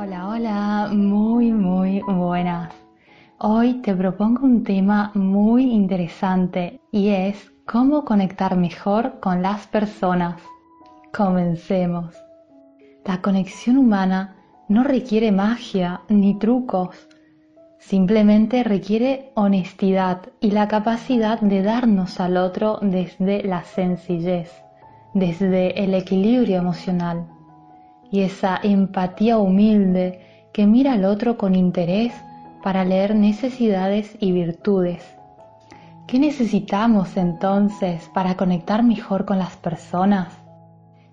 Hola, hola, muy, muy buenas. Hoy te propongo un tema muy interesante y es cómo conectar mejor con las personas. Comencemos. La conexión humana no requiere magia ni trucos, simplemente requiere honestidad y la capacidad de darnos al otro desde la sencillez, desde el equilibrio emocional y esa empatía humilde que mira al otro con interés para leer necesidades y virtudes. ¿Qué necesitamos entonces para conectar mejor con las personas?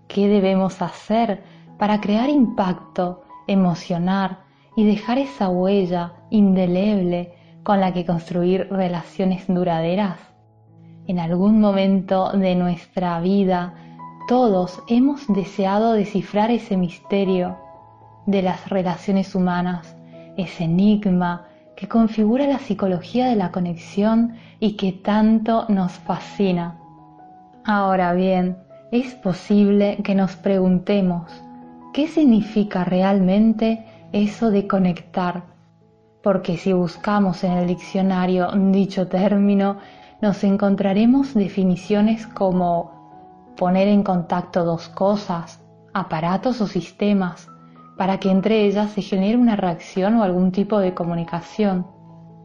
¿Qué debemos hacer para crear impacto, emocionar y dejar esa huella indeleble con la que construir relaciones duraderas? En algún momento de nuestra vida todos hemos deseado descifrar ese misterio de las relaciones humanas, ese enigma que configura la psicología de la conexión y que tanto nos fascina. Ahora bien, es posible que nos preguntemos, ¿qué significa realmente eso de conectar? Porque si buscamos en el diccionario dicho término, nos encontraremos definiciones como poner en contacto dos cosas, aparatos o sistemas, para que entre ellas se genere una reacción o algún tipo de comunicación.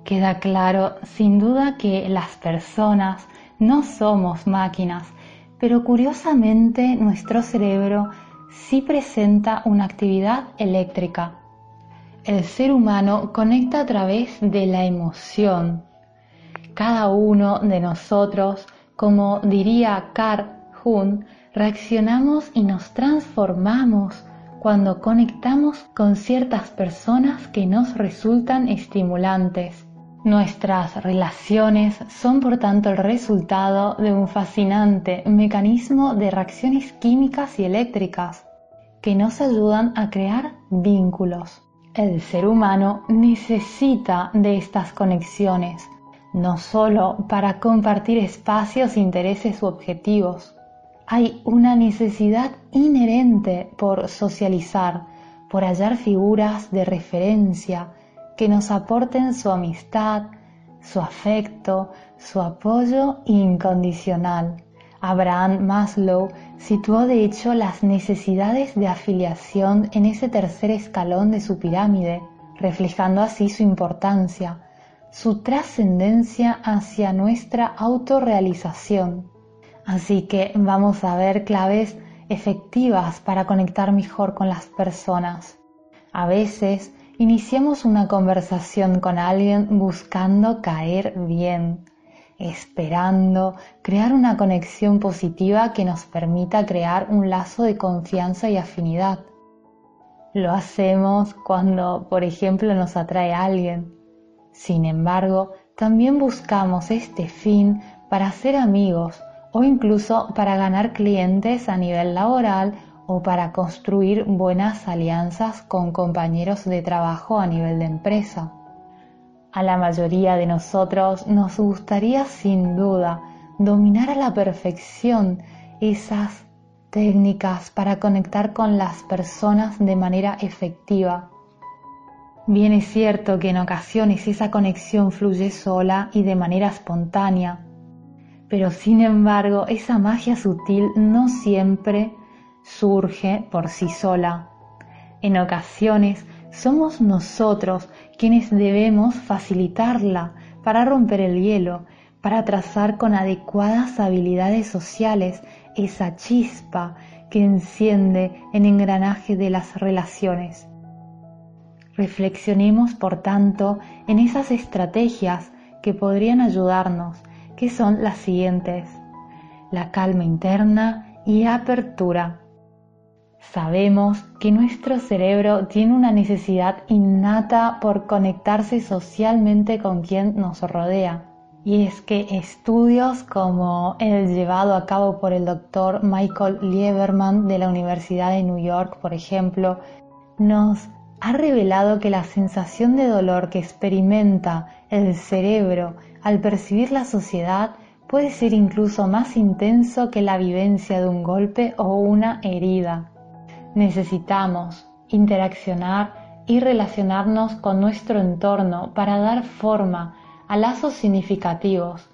Queda claro, sin duda, que las personas no somos máquinas, pero curiosamente nuestro cerebro sí presenta una actividad eléctrica. El ser humano conecta a través de la emoción. Cada uno de nosotros, como diría Carl reaccionamos y nos transformamos cuando conectamos con ciertas personas que nos resultan estimulantes. Nuestras relaciones son por tanto el resultado de un fascinante mecanismo de reacciones químicas y eléctricas que nos ayudan a crear vínculos. El ser humano necesita de estas conexiones, no solo para compartir espacios, intereses u objetivos, hay una necesidad inherente por socializar, por hallar figuras de referencia que nos aporten su amistad, su afecto, su apoyo incondicional. Abraham Maslow situó de hecho las necesidades de afiliación en ese tercer escalón de su pirámide, reflejando así su importancia, su trascendencia hacia nuestra autorrealización. Así que vamos a ver claves efectivas para conectar mejor con las personas. A veces iniciamos una conversación con alguien buscando caer bien, esperando crear una conexión positiva que nos permita crear un lazo de confianza y afinidad. Lo hacemos cuando, por ejemplo, nos atrae alguien. Sin embargo, también buscamos este fin para ser amigos o incluso para ganar clientes a nivel laboral o para construir buenas alianzas con compañeros de trabajo a nivel de empresa. A la mayoría de nosotros nos gustaría sin duda dominar a la perfección esas técnicas para conectar con las personas de manera efectiva. Bien es cierto que en ocasiones esa conexión fluye sola y de manera espontánea, pero sin embargo esa magia sutil no siempre surge por sí sola. En ocasiones somos nosotros quienes debemos facilitarla para romper el hielo, para trazar con adecuadas habilidades sociales esa chispa que enciende el engranaje de las relaciones. Reflexionemos, por tanto, en esas estrategias que podrían ayudarnos que son las siguientes. La calma interna y apertura. Sabemos que nuestro cerebro tiene una necesidad innata por conectarse socialmente con quien nos rodea. Y es que estudios como el llevado a cabo por el doctor Michael Lieberman de la Universidad de New York, por ejemplo, nos ha revelado que la sensación de dolor que experimenta el cerebro al percibir la sociedad puede ser incluso más intenso que la vivencia de un golpe o una herida. Necesitamos interaccionar y relacionarnos con nuestro entorno para dar forma a lazos significativos.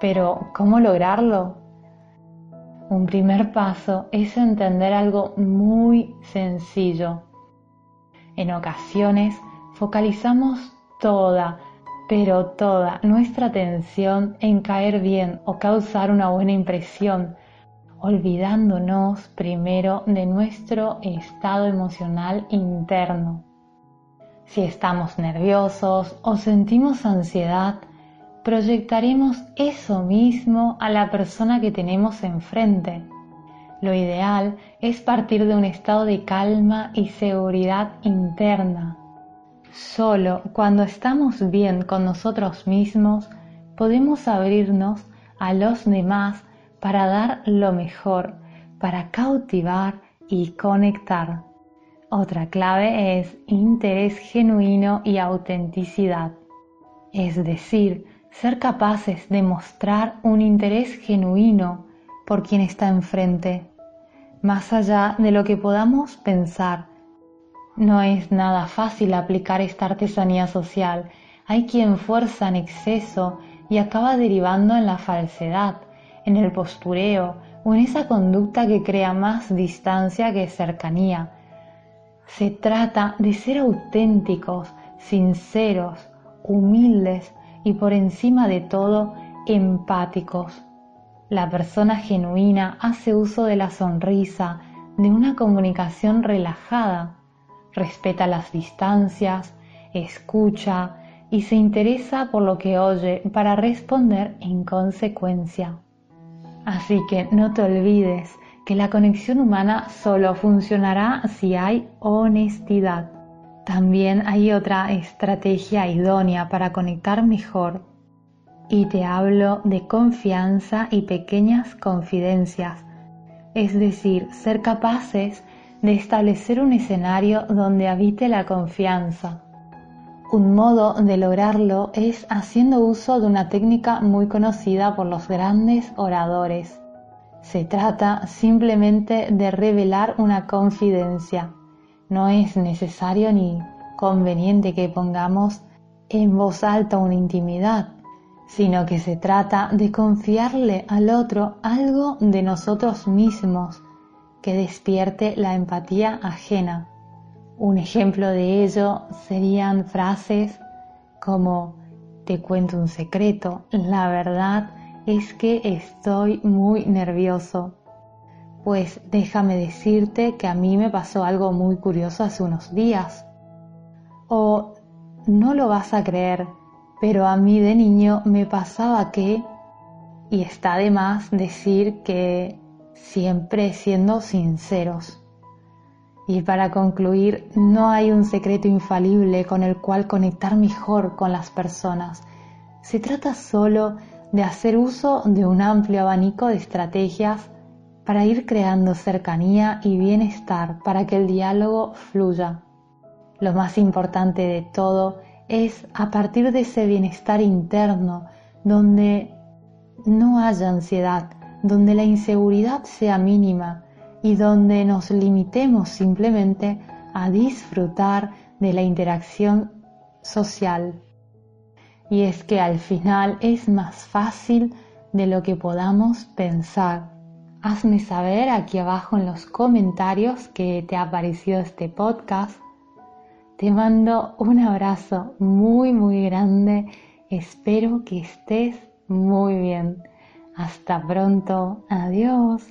Pero, ¿cómo lograrlo? Un primer paso es entender algo muy sencillo. En ocasiones focalizamos toda, pero toda nuestra atención en caer bien o causar una buena impresión, olvidándonos primero de nuestro estado emocional interno. Si estamos nerviosos o sentimos ansiedad, proyectaremos eso mismo a la persona que tenemos enfrente. Lo ideal es partir de un estado de calma y seguridad interna. Solo cuando estamos bien con nosotros mismos podemos abrirnos a los demás para dar lo mejor, para cautivar y conectar. Otra clave es interés genuino y autenticidad, es decir, ser capaces de mostrar un interés genuino por quien está enfrente, más allá de lo que podamos pensar. No es nada fácil aplicar esta artesanía social. Hay quien fuerza en exceso y acaba derivando en la falsedad, en el postureo o en esa conducta que crea más distancia que cercanía. Se trata de ser auténticos, sinceros, humildes, y por encima de todo empáticos. La persona genuina hace uso de la sonrisa, de una comunicación relajada, respeta las distancias, escucha y se interesa por lo que oye para responder en consecuencia. Así que no te olvides que la conexión humana solo funcionará si hay honestidad. También hay otra estrategia idónea para conectar mejor y te hablo de confianza y pequeñas confidencias, es decir, ser capaces de establecer un escenario donde habite la confianza. Un modo de lograrlo es haciendo uso de una técnica muy conocida por los grandes oradores. Se trata simplemente de revelar una confidencia no es necesario ni conveniente que pongamos en voz alta una intimidad, sino que se trata de confiarle al otro algo de nosotros mismos que despierte la empatía ajena. Un ejemplo de ello serían frases como te cuento un secreto, la verdad es que estoy muy nervioso pues déjame decirte que a mí me pasó algo muy curioso hace unos días. O no lo vas a creer, pero a mí de niño me pasaba que, y está de más decir que siempre siendo sinceros. Y para concluir, no hay un secreto infalible con el cual conectar mejor con las personas. Se trata solo de hacer uso de un amplio abanico de estrategias para ir creando cercanía y bienestar para que el diálogo fluya. Lo más importante de todo es a partir de ese bienestar interno donde no haya ansiedad, donde la inseguridad sea mínima y donde nos limitemos simplemente a disfrutar de la interacción social. Y es que al final es más fácil de lo que podamos pensar Hazme saber aquí abajo en los comentarios que te ha parecido este podcast. Te mando un abrazo muy muy grande. Espero que estés muy bien. Hasta pronto. Adiós.